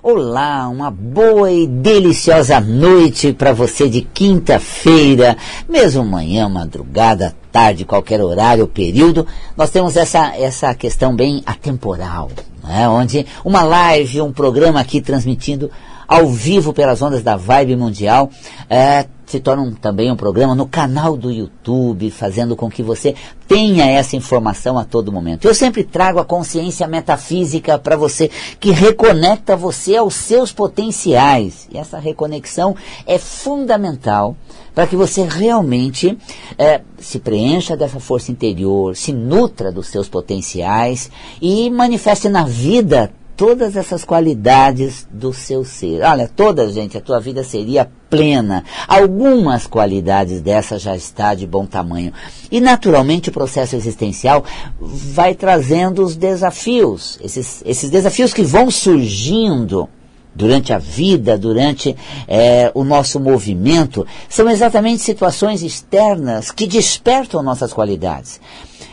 Olá, uma boa e deliciosa noite para você de quinta-feira, mesmo manhã, madrugada, tarde, qualquer horário período. Nós temos essa, essa questão bem atemporal, né? onde uma live, um programa aqui transmitindo ao vivo pelas ondas da Vibe Mundial, é, se torna um, também um programa no canal do YouTube, fazendo com que você tenha essa informação a todo momento. Eu sempre trago a consciência metafísica para você, que reconecta você aos seus potenciais. E essa reconexão é fundamental para que você realmente é, se preencha dessa força interior, se nutra dos seus potenciais e manifeste na vida todas essas qualidades do seu ser. Olha, toda gente, a tua vida seria plena. Algumas qualidades dessa já está de bom tamanho. E naturalmente o processo existencial vai trazendo os desafios, esses, esses desafios que vão surgindo durante a vida, durante é, o nosso movimento, são exatamente situações externas que despertam nossas qualidades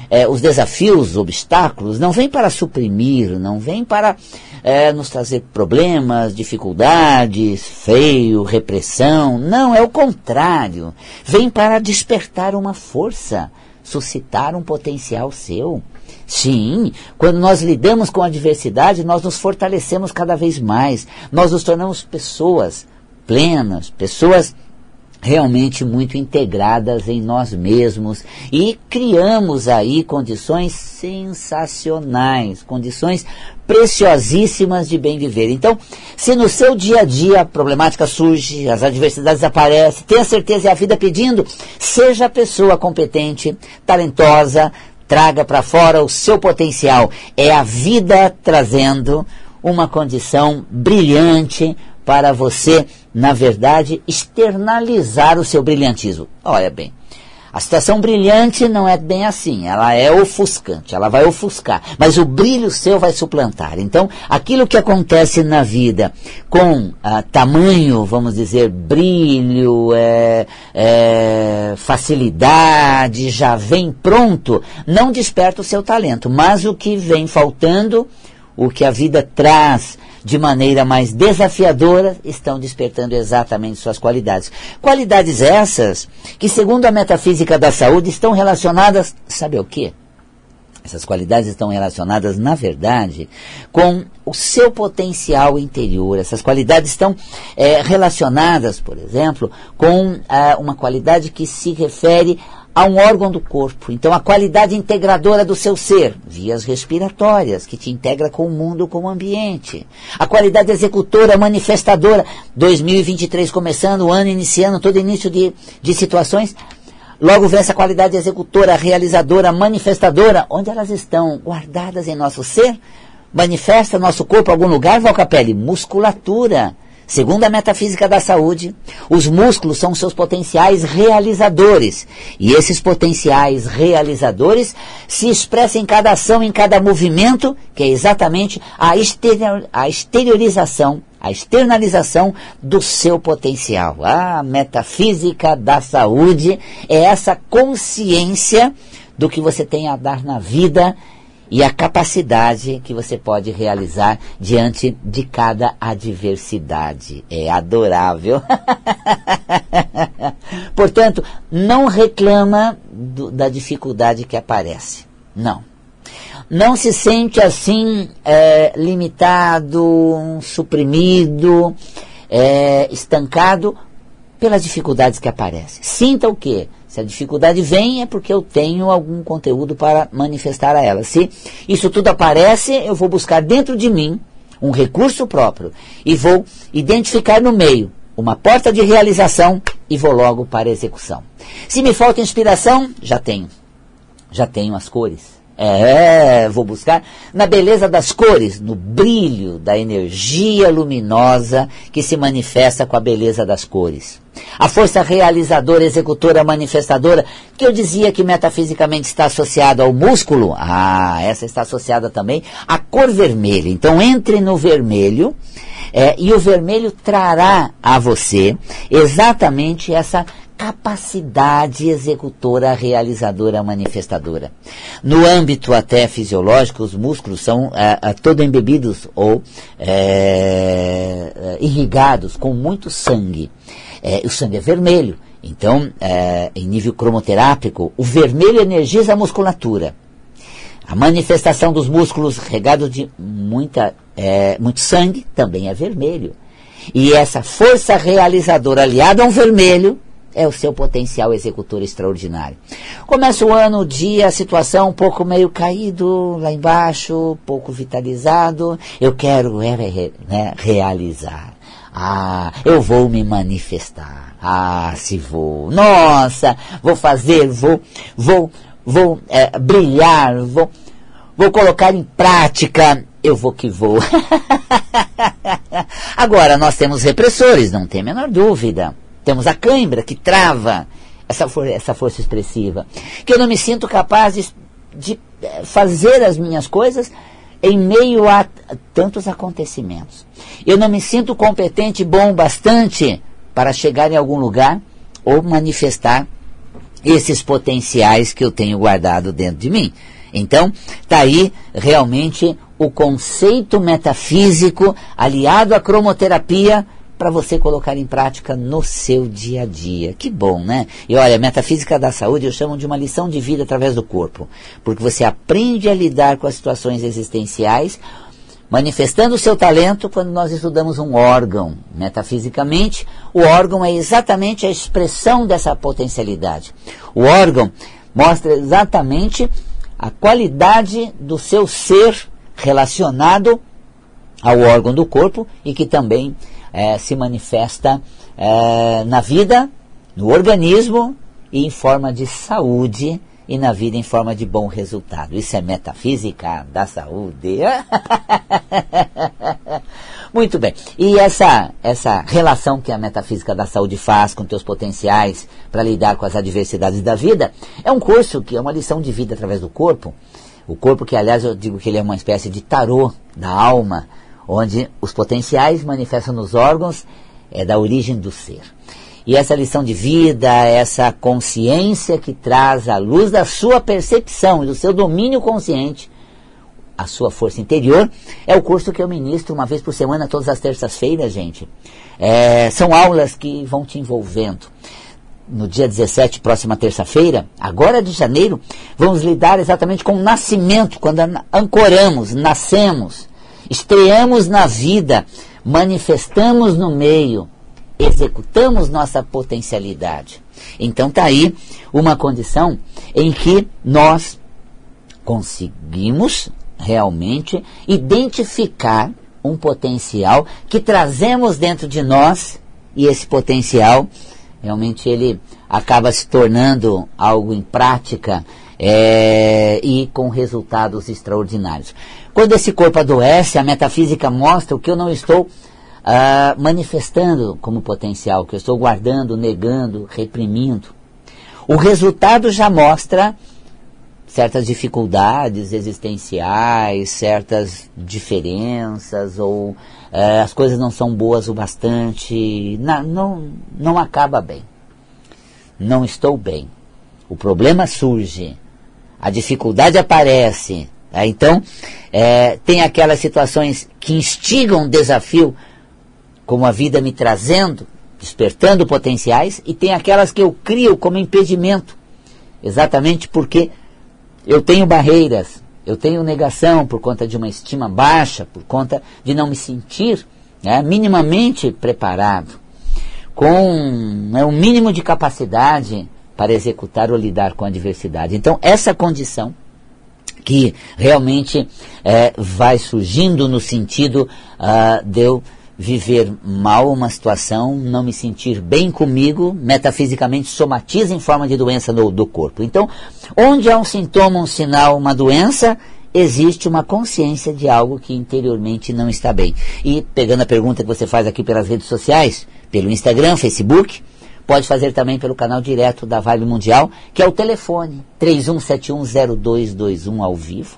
é, os desafios, os obstáculos, não vêm para suprimir, não vêm para é, nos trazer problemas, dificuldades, feio, repressão. Não, é o contrário. Vem para despertar uma força, suscitar um potencial seu. Sim, quando nós lidamos com a adversidade, nós nos fortalecemos cada vez mais. Nós nos tornamos pessoas plenas, pessoas realmente muito integradas em nós mesmos e criamos aí condições sensacionais, condições preciosíssimas de bem viver. Então, se no seu dia a dia a problemática surge, as adversidades aparecem, tenha certeza é a vida pedindo, seja a pessoa competente, talentosa, traga para fora o seu potencial. É a vida trazendo uma condição brilhante para você, na verdade, externalizar o seu brilhantismo. Olha bem, a situação brilhante não é bem assim, ela é ofuscante, ela vai ofuscar, mas o brilho seu vai suplantar. Então, aquilo que acontece na vida com ah, tamanho, vamos dizer, brilho, é, é, facilidade, já vem pronto, não desperta o seu talento, mas o que vem faltando, o que a vida traz de maneira mais desafiadora, estão despertando exatamente suas qualidades. Qualidades essas que, segundo a metafísica da saúde, estão relacionadas, sabe o quê? Essas qualidades estão relacionadas, na verdade, com o seu potencial interior. Essas qualidades estão é, relacionadas, por exemplo, com ah, uma qualidade que se refere a um órgão do corpo. Então, a qualidade integradora do seu ser, vias respiratórias, que te integra com o mundo, com o ambiente. A qualidade executora, manifestadora, 2023 começando, o ano iniciando, todo início de, de situações. Logo vem essa qualidade executora, realizadora, manifestadora. Onde elas estão? Guardadas em nosso ser? Manifesta nosso corpo em algum lugar, Valcapelli? Musculatura Segundo a metafísica da saúde, os músculos são seus potenciais realizadores. E esses potenciais realizadores se expressam em cada ação, em cada movimento, que é exatamente a, exterior, a exteriorização, a externalização do seu potencial. A metafísica da saúde é essa consciência do que você tem a dar na vida e a capacidade que você pode realizar diante de cada adversidade. É adorável. Portanto, não reclama do, da dificuldade que aparece. Não. Não se sente assim é, limitado, suprimido, é, estancado pelas dificuldades que aparecem. Sinta o quê? Se a dificuldade vem, é porque eu tenho algum conteúdo para manifestar a ela. Se isso tudo aparece, eu vou buscar dentro de mim um recurso próprio e vou identificar no meio uma porta de realização e vou logo para a execução. Se me falta inspiração, já tenho. Já tenho as cores. É, vou buscar na beleza das cores, no brilho da energia luminosa que se manifesta com a beleza das cores. A força realizadora, executora, manifestadora, que eu dizia que metafisicamente está associada ao músculo, ah, essa está associada também à cor vermelha. Então entre no vermelho é, e o vermelho trará a você exatamente essa capacidade executora, realizadora, manifestadora. No âmbito até fisiológico, os músculos são é, é, todo embebidos ou é, irrigados com muito sangue. É, o sangue é vermelho. Então, é, em nível cromoterápico, o vermelho energiza a musculatura. A manifestação dos músculos regados de muita, é, muito sangue também é vermelho. E essa força realizadora aliada a um vermelho é o seu potencial executor extraordinário. Começa o ano, dia, situação um pouco meio caído lá embaixo, pouco vitalizado. Eu quero é, né, realizar. Ah, eu vou me manifestar. Ah, se vou. Nossa, vou fazer, vou, vou, vou é, brilhar, vou, vou colocar em prática. Eu vou que vou. Agora, nós temos repressores, não tem a menor dúvida. Temos a cãibra que trava essa, for essa força expressiva. Que eu não me sinto capaz de, de eh, fazer as minhas coisas em meio a tantos acontecimentos. Eu não me sinto competente, bom bastante para chegar em algum lugar ou manifestar esses potenciais que eu tenho guardado dentro de mim. Então, está aí realmente o conceito metafísico aliado à cromoterapia para você colocar em prática no seu dia a dia. Que bom, né? E olha, a metafísica da saúde eu chamo de uma lição de vida através do corpo, porque você aprende a lidar com as situações existenciais, manifestando o seu talento quando nós estudamos um órgão. Metafisicamente, o órgão é exatamente a expressão dessa potencialidade. O órgão mostra exatamente a qualidade do seu ser relacionado ao órgão do corpo e que também é, se manifesta é, na vida, no organismo e em forma de saúde e na vida em forma de bom resultado. Isso é metafísica da saúde. Muito bem. E essa, essa relação que a metafísica da saúde faz com teus potenciais para lidar com as adversidades da vida é um curso que é uma lição de vida através do corpo. O corpo que, aliás, eu digo que ele é uma espécie de tarô da alma, onde os potenciais manifestam nos órgãos é da origem do ser. E essa lição de vida, essa consciência que traz à luz da sua percepção e do seu domínio consciente, a sua força interior, é o curso que eu ministro uma vez por semana, todas as terças-feiras, gente. É, são aulas que vão te envolvendo. No dia 17, próxima terça-feira, agora de janeiro, vamos lidar exatamente com o nascimento, quando ancoramos, nascemos estreamos na vida, manifestamos no meio, executamos nossa potencialidade. Então está aí uma condição em que nós conseguimos realmente identificar um potencial que trazemos dentro de nós e esse potencial realmente ele acaba se tornando algo em prática é, e com resultados extraordinários. Quando esse corpo adoece, a metafísica mostra o que eu não estou uh, manifestando como potencial, que eu estou guardando, negando, reprimindo. O resultado já mostra certas dificuldades existenciais, certas diferenças, ou uh, as coisas não são boas o bastante, não, não acaba bem. Não estou bem. O problema surge, a dificuldade aparece, Tá? Então, é, tem aquelas situações que instigam desafio, como a vida me trazendo, despertando potenciais, e tem aquelas que eu crio como impedimento, exatamente porque eu tenho barreiras, eu tenho negação por conta de uma estima baixa, por conta de não me sentir né, minimamente preparado, com né, um mínimo de capacidade para executar ou lidar com a adversidade. Então, essa condição que realmente é, vai surgindo no sentido uh, de eu viver mal uma situação, não me sentir bem comigo, metafisicamente somatiza em forma de doença do, do corpo. Então, onde há um sintoma, um sinal, uma doença, existe uma consciência de algo que interiormente não está bem. E pegando a pergunta que você faz aqui pelas redes sociais, pelo Instagram, Facebook, Pode fazer também pelo canal direto da Vibe Mundial, que é o telefone 31710221 ao vivo.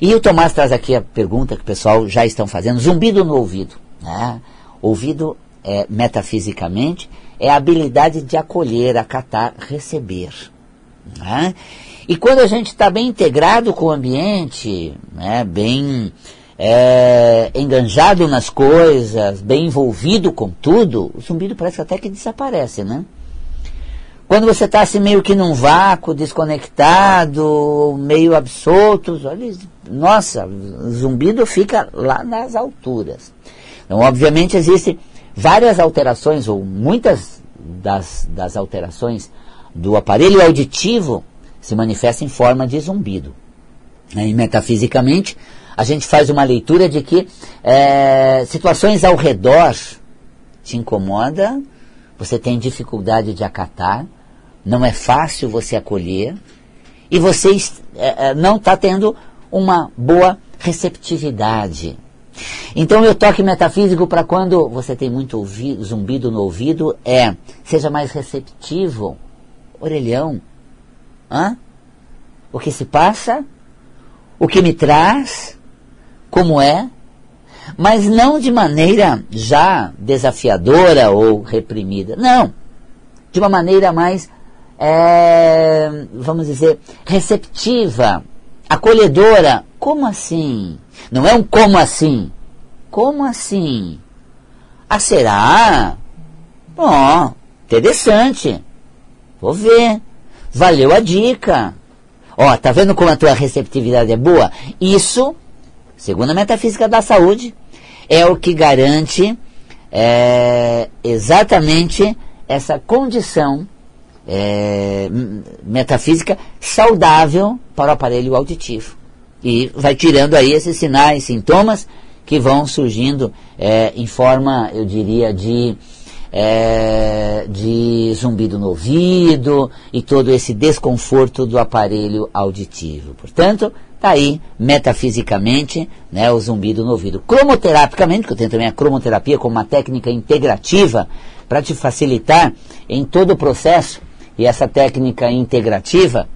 E o Tomás traz aqui a pergunta que o pessoal já estão fazendo: zumbido no ouvido. Né? Ouvido é, metafisicamente é a habilidade de acolher, acatar, receber. Né? E quando a gente está bem integrado com o ambiente, né, bem é, enganjado nas coisas, bem envolvido com tudo, o zumbido parece até que desaparece, né? Quando você está assim meio que num vácuo, desconectado, meio absorto, olha, nossa, zumbido fica lá nas alturas. Então, obviamente, existem várias alterações, ou muitas das, das alterações do aparelho auditivo se manifestam em forma de zumbido. E metafisicamente, a gente faz uma leitura de que é, situações ao redor te incomoda, você tem dificuldade de acatar, não é fácil você acolher, e você é, é não está tendo uma boa receptividade. Então, o toque metafísico para quando você tem muito ouvido, zumbido no ouvido é seja mais receptivo, orelhão. Hã? O que se passa? O que me traz? Como é? Mas não de maneira já desafiadora ou reprimida. Não. De uma maneira mais, é, vamos dizer, receptiva, acolhedora. Como assim? Não é um como assim. Como assim? Ah, será? Bom, interessante. Vou ver. Valeu a dica. Ó, tá vendo como a tua receptividade é boa? Isso, segundo a metafísica da saúde, é o que garante é, exatamente essa condição é, metafísica saudável para o aparelho auditivo. E vai tirando aí esses sinais, sintomas que vão surgindo é, em forma, eu diria, de, é, de zumbido no ouvido e todo esse desconforto do aparelho auditivo. Portanto, está aí, metafisicamente, né, o zumbido no ouvido. Cromoterapicamente, que eu tenho também a cromoterapia como uma técnica integrativa para te facilitar em todo o processo, e essa técnica integrativa,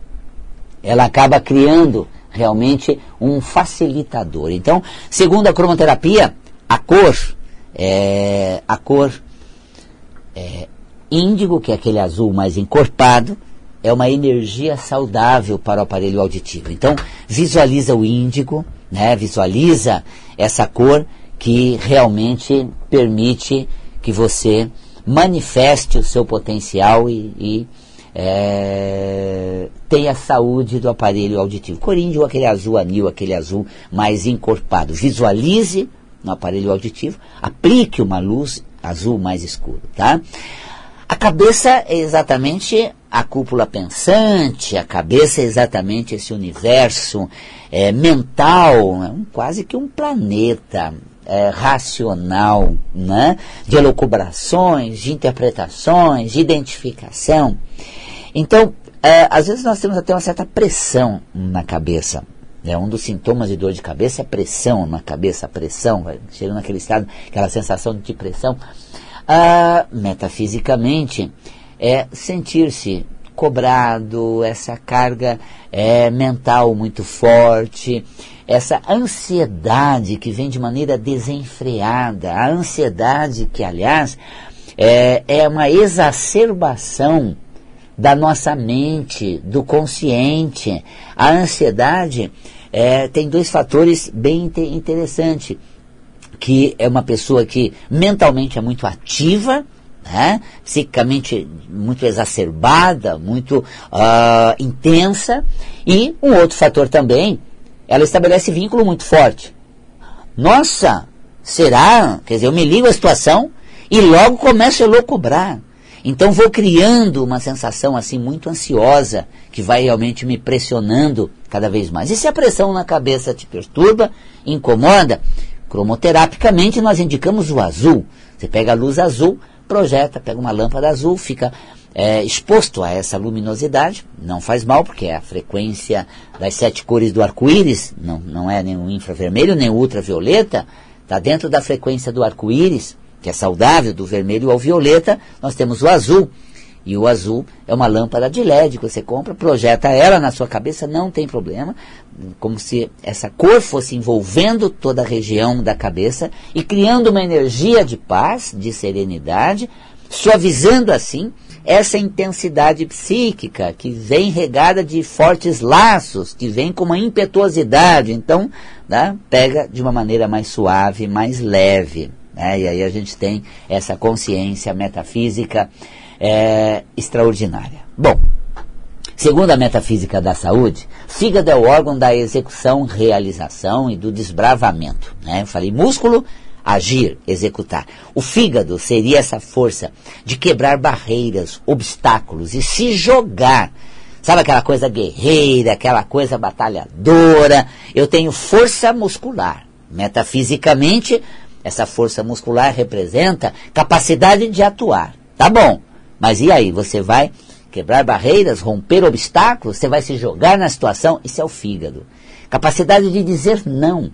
ela acaba criando realmente um facilitador. Então, segundo a cromoterapia, a cor, é, a cor é, índigo, que é aquele azul mais encorpado, é uma energia saudável para o aparelho auditivo. Então, visualiza o índigo, né, visualiza essa cor que realmente permite que você manifeste o seu potencial e, e é, tem a saúde do aparelho auditivo. Coríndio, aquele azul anil, aquele azul mais encorpado. Visualize no aparelho auditivo, aplique uma luz azul mais escuro, tá? A cabeça é exatamente a cúpula pensante, a cabeça é exatamente esse universo é, mental, é um, quase que um planeta é, racional, né? de elucubrações, de interpretações, de identificação. Então, é, às vezes nós temos até uma certa pressão na cabeça. É, um dos sintomas de dor de cabeça é pressão na cabeça, pressão, chegando naquele estado, aquela sensação de pressão. Ah, metafisicamente, é sentir-se cobrado, essa carga é, mental muito forte, essa ansiedade que vem de maneira desenfreada, a ansiedade que, aliás, é, é uma exacerbação da nossa mente, do consciente. A ansiedade é, tem dois fatores bem interessantes, que é uma pessoa que mentalmente é muito ativa, né? psicicamente muito exacerbada, muito uh, intensa, e um outro fator também, ela estabelece vínculo muito forte. Nossa, será? Quer dizer, eu me ligo à situação e logo começo a loucubrar. Então vou criando uma sensação assim muito ansiosa que vai realmente me pressionando cada vez mais. E se a pressão na cabeça te perturba, incomoda, cromoterapicamente nós indicamos o azul. Você pega a luz azul, projeta, pega uma lâmpada azul, fica é, exposto a essa luminosidade, não faz mal, porque é a frequência das sete cores do arco-íris, não, não é o infravermelho nem ultravioleta, está dentro da frequência do arco-íris que é saudável, do vermelho ao violeta, nós temos o azul. E o azul é uma lâmpada de LED que você compra, projeta ela na sua cabeça, não tem problema, como se essa cor fosse envolvendo toda a região da cabeça e criando uma energia de paz, de serenidade, suavizando assim essa intensidade psíquica que vem regada de fortes laços, que vem com uma impetuosidade. Então, né, pega de uma maneira mais suave, mais leve. Né? E aí a gente tem essa consciência metafísica é, extraordinária. Bom, segundo a metafísica da saúde, fígado é o órgão da execução, realização e do desbravamento. Né? Eu falei músculo, agir, executar. O fígado seria essa força de quebrar barreiras, obstáculos e se jogar. Sabe aquela coisa guerreira, aquela coisa batalhadora? Eu tenho força muscular. Metafisicamente, essa força muscular representa capacidade de atuar. Tá bom, mas e aí? Você vai quebrar barreiras, romper obstáculos? Você vai se jogar na situação? Isso é o fígado. Capacidade de dizer não.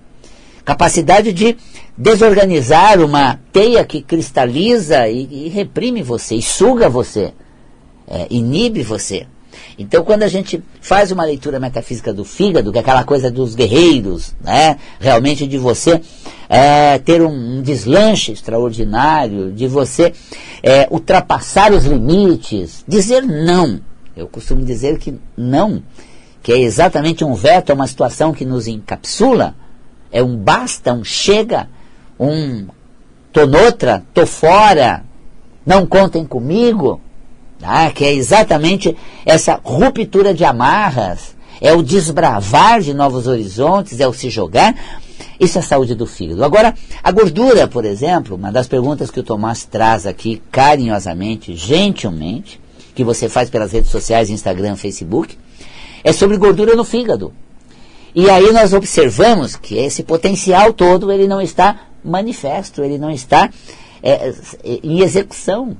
Capacidade de desorganizar uma teia que cristaliza e, e reprime você, e suga você, é, inibe você. Então, quando a gente faz uma leitura metafísica do fígado, que é aquela coisa dos guerreiros, né, realmente de você é, ter um, um, deslanche extraordinário, de você é, ultrapassar os limites, dizer não. Eu costumo dizer que não, que é exatamente um veto, é uma situação que nos encapsula, é um basta, um chega, um tô noutra, tô fora, não contem comigo, tá? que é exatamente essa ruptura de amarras, é o desbravar de novos horizontes, é o se jogar. Isso é a saúde do fígado. Agora, a gordura, por exemplo, uma das perguntas que o Tomás traz aqui carinhosamente, gentilmente, que você faz pelas redes sociais, Instagram, Facebook, é sobre gordura no fígado. E aí nós observamos que esse potencial todo ele não está manifesto, ele não está é, em execução.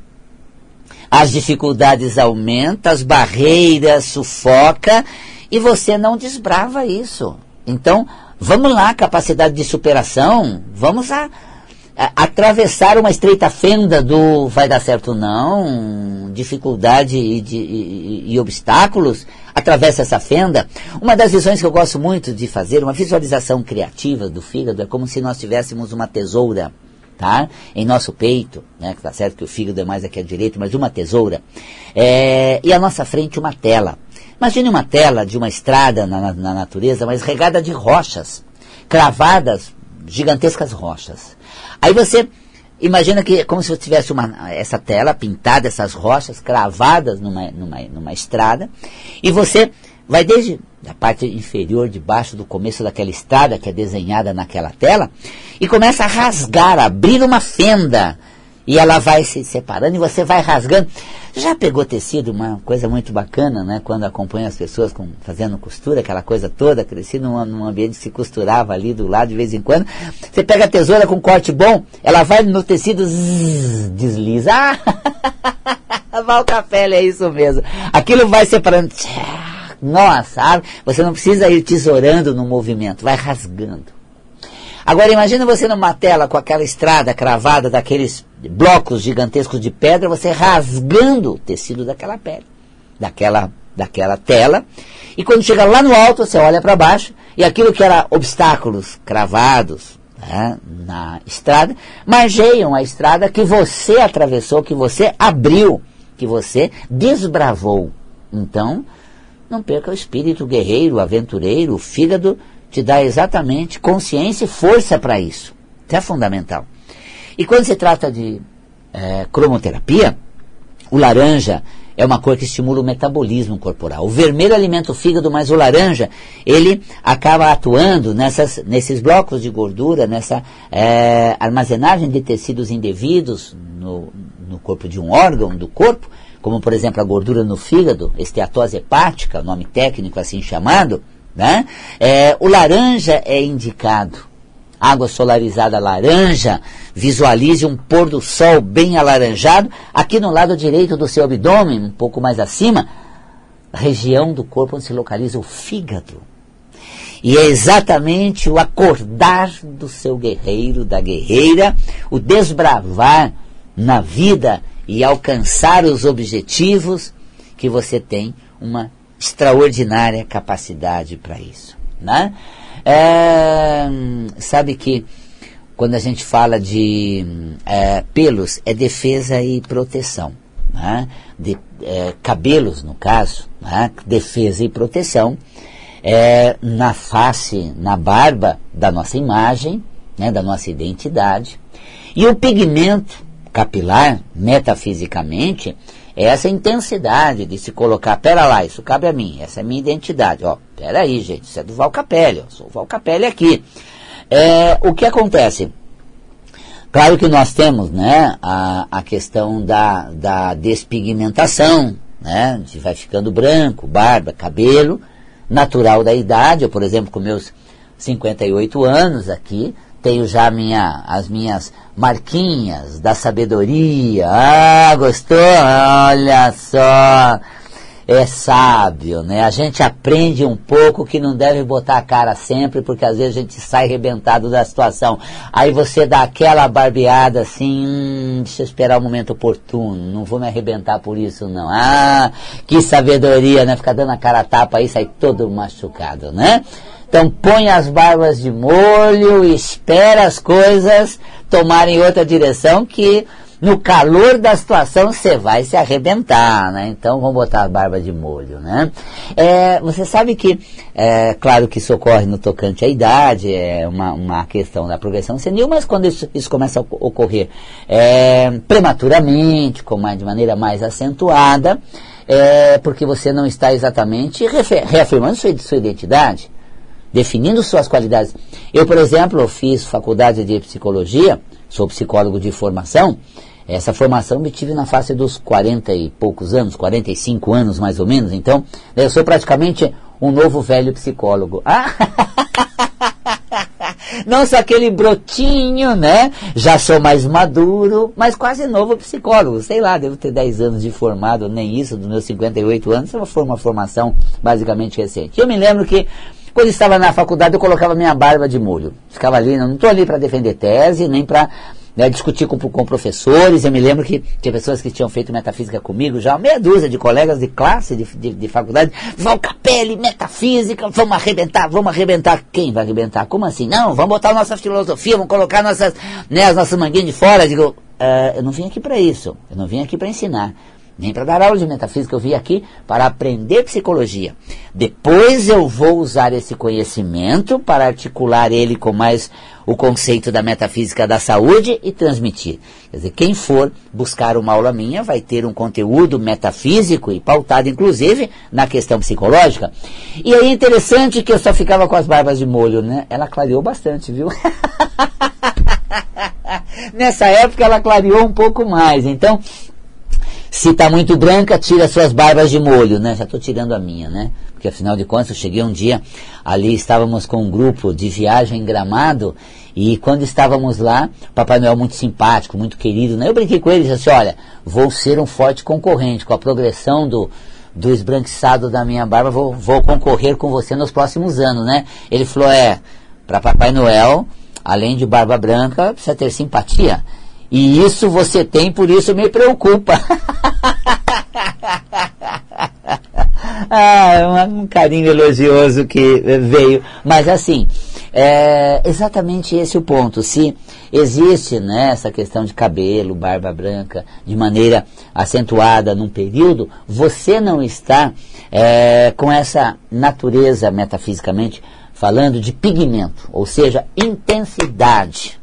As dificuldades aumentam, as barreiras sufoca e você não desbrava isso. Então, vamos lá, capacidade de superação, vamos a, a, atravessar uma estreita fenda do vai dar certo não, dificuldade e, de, e, e obstáculos, atravessa essa fenda. Uma das visões que eu gosto muito de fazer, uma visualização criativa do fígado, é como se nós tivéssemos uma tesoura, tá? Em nosso peito, né? Tá certo que o fígado é mais aqui à direita, mas uma tesoura. É, e à nossa frente uma tela. Imagine uma tela de uma estrada na, na natureza, mas regada de rochas, cravadas, gigantescas rochas. Aí você Imagina que é como se você tivesse uma, essa tela pintada, essas rochas cravadas numa, numa, numa estrada, e você vai desde a parte inferior, debaixo do começo daquela estrada que é desenhada naquela tela, e começa a rasgar, abrir uma fenda e ela vai se separando e você vai rasgando. Já pegou tecido, uma coisa muito bacana, né? Quando acompanha as pessoas com, fazendo costura, aquela coisa toda, cresci num, num ambiente que se costurava ali do lado de vez em quando. Você pega a tesoura com corte bom, ela vai no tecido, zzz, desliza. Ah, Valcapelli, é isso mesmo. Aquilo vai separando. Nossa, você não precisa ir tesourando no movimento, vai rasgando. Agora imagine você numa tela com aquela estrada cravada daqueles blocos gigantescos de pedra, você rasgando o tecido daquela pele, daquela, daquela tela. E quando chega lá no alto, você olha para baixo e aquilo que era obstáculos cravados né, na estrada, margeiam a estrada que você atravessou, que você abriu, que você desbravou. Então, não perca o espírito guerreiro, aventureiro, o fígado te dá exatamente consciência e força para isso. Isso é fundamental. E quando se trata de é, cromoterapia, o laranja é uma cor que estimula o metabolismo corporal. O vermelho alimenta o fígado, mas o laranja, ele acaba atuando nessas, nesses blocos de gordura, nessa é, armazenagem de tecidos indevidos no, no corpo de um órgão do corpo, como por exemplo a gordura no fígado, esteatose hepática, nome técnico assim chamado, né? É, o laranja é indicado. Água solarizada laranja, visualize um pôr do sol bem alaranjado, aqui no lado direito do seu abdômen, um pouco mais acima, região do corpo onde se localiza o fígado. E é exatamente o acordar do seu guerreiro, da guerreira, o desbravar na vida e alcançar os objetivos que você tem uma extraordinária capacidade para isso. Né? É, sabe que quando a gente fala de é, pelos, é defesa e proteção. Né? De, é, cabelos, no caso, né? defesa e proteção. É, na face, na barba da nossa imagem, né? da nossa identidade. E o pigmento capilar, metafisicamente, é essa intensidade de se colocar, pera lá, isso cabe a mim, essa é minha identidade. Ó, pera aí, gente, isso é do Val Capelli, eu sou o Val Capelli aqui. É, o que acontece? Claro que nós temos né, a, a questão da, da despigmentação, né, de vai ficando branco, barba, cabelo, natural da idade. Eu, por exemplo, com meus 58 anos aqui, tenho já minha, as minhas marquinhas da sabedoria. Ah, gostou? Olha só! É sábio, né? A gente aprende um pouco que não deve botar a cara sempre, porque às vezes a gente sai arrebentado da situação. Aí você dá aquela barbeada assim, hum, deixa eu esperar o momento oportuno, não vou me arrebentar por isso não. Ah, que sabedoria, né? Ficar dando a cara a tapa aí, sai todo machucado, né? Então põe as barbas de molho, espera as coisas tomarem outra direção que no calor da situação você vai se arrebentar, né? Então vamos botar a barba de molho, né? É, você sabe que, é, claro que isso ocorre no tocante à idade, é uma, uma questão da progressão senil, mas quando isso, isso começa a ocorrer é, prematuramente, com mais, de maneira mais acentuada, é porque você não está exatamente reafirmando sua, sua identidade definindo suas qualidades. Eu, por exemplo, fiz faculdade de psicologia, sou psicólogo de formação. Essa formação me tive na face dos 40 e poucos anos, 45 anos mais ou menos. Então, eu sou praticamente um novo velho psicólogo. Ah! Não sou aquele brotinho, né? Já sou mais maduro, mas quase novo psicólogo. Sei lá, devo ter 10 anos de formado, nem isso, dos meus 58 anos. Foi uma formação basicamente recente. Eu me lembro que quando estava na faculdade, eu colocava minha barba de molho. Ficava ali, não estou ali para defender tese, nem para né, discutir com, com professores. Eu me lembro que tinha pessoas que tinham feito metafísica comigo, já meia dúzia de colegas de classe, de, de, de faculdade. Val Capelli, metafísica, vamos arrebentar, vamos arrebentar. Quem vai arrebentar? Como assim? Não, vamos botar nossa filosofia, vamos colocar nossas, né, as nossas manguinhas de fora. Eu digo, uh, eu não vim aqui para isso, eu não vim aqui para ensinar nem para dar aula de metafísica, eu vim aqui para aprender psicologia. Depois eu vou usar esse conhecimento para articular ele com mais o conceito da metafísica da saúde e transmitir. Quer dizer, quem for buscar uma aula minha vai ter um conteúdo metafísico e pautado, inclusive, na questão psicológica. E aí é interessante que eu só ficava com as barbas de molho, né? Ela clareou bastante, viu? Nessa época ela clareou um pouco mais. Então, se está muito branca, tira suas barbas de molho, né? Já estou tirando a minha, né? Porque afinal de contas, eu cheguei um dia, ali estávamos com um grupo de viagem em Gramado, e quando estávamos lá, Papai Noel muito simpático, muito querido, né? Eu brinquei com ele e disse assim, olha, vou ser um forte concorrente, com a progressão do, do esbranquiçado da minha barba, vou, vou concorrer com você nos próximos anos, né? Ele falou, é, para Papai Noel, além de barba branca, precisa ter simpatia. E isso você tem, por isso me preocupa. ah, um carinho elogioso que veio. Mas assim, é exatamente esse o ponto. Se existe né, essa questão de cabelo, barba branca, de maneira acentuada num período, você não está é, com essa natureza, metafisicamente falando, de pigmento, ou seja, intensidade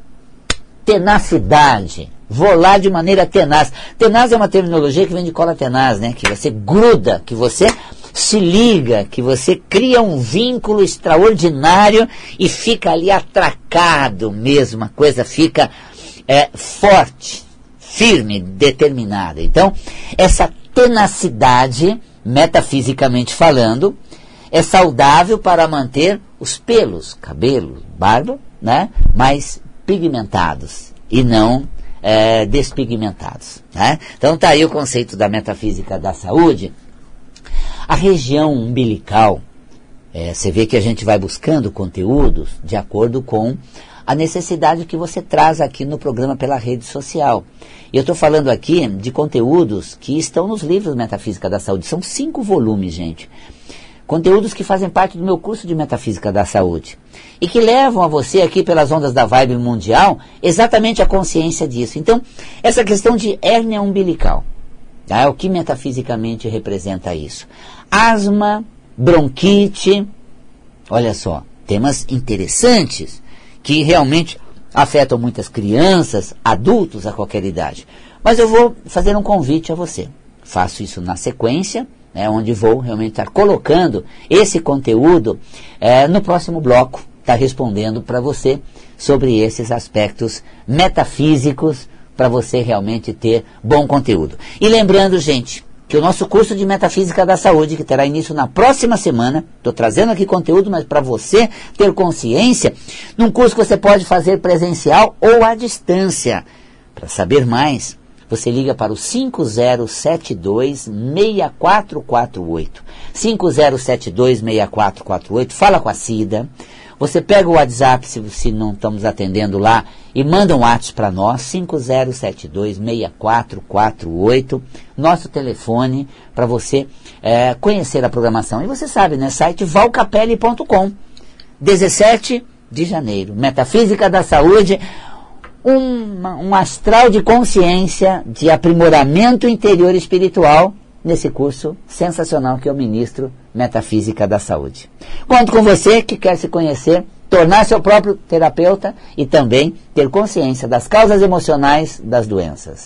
tenacidade. Lá de maneira tenaz. Tenaz é uma terminologia que vem de cola tenaz, né? Que você gruda, que você se liga, que você cria um vínculo extraordinário e fica ali atracado mesmo. A coisa fica é, forte, firme, determinada. Então, essa tenacidade, metafisicamente falando, é saudável para manter os pelos, cabelo, barba, né? mais pigmentados e não é, despigmentados. Né? Então está aí o conceito da metafísica da saúde. A região umbilical, é, você vê que a gente vai buscando conteúdos de acordo com a necessidade que você traz aqui no programa pela rede social. E eu estou falando aqui de conteúdos que estão nos livros Metafísica da Saúde. São cinco volumes, gente conteúdos que fazem parte do meu curso de Metafísica da Saúde e que levam a você aqui pelas ondas da vibe mundial exatamente a consciência disso. Então, essa questão de hérnia umbilical, tá? o que metafisicamente representa isso? Asma, bronquite, olha só, temas interessantes que realmente afetam muitas crianças, adultos a qualquer idade. Mas eu vou fazer um convite a você. Faço isso na sequência, né, onde vou realmente estar colocando esse conteúdo é, no próximo bloco, estar tá respondendo para você sobre esses aspectos metafísicos para você realmente ter bom conteúdo. E lembrando, gente, que o nosso curso de Metafísica da Saúde, que terá início na próxima semana, estou trazendo aqui conteúdo, mas para você ter consciência, num curso que você pode fazer presencial ou à distância. Para saber mais, você liga para o 5072-6448. 5072-6448, fala com a Cida. Você pega o WhatsApp, se, se não estamos atendendo lá, e manda um WhatsApp para nós, 5072-6448, nosso telefone, para você é, conhecer a programação. E você sabe, né? Site valcapelli.com, 17 de janeiro. Metafísica da Saúde, um, um astral de consciência, de aprimoramento interior espiritual nesse curso sensacional que eu ministro Metafísica da Saúde. Conto com você que quer se conhecer, tornar seu próprio terapeuta e também ter consciência das causas emocionais das doenças.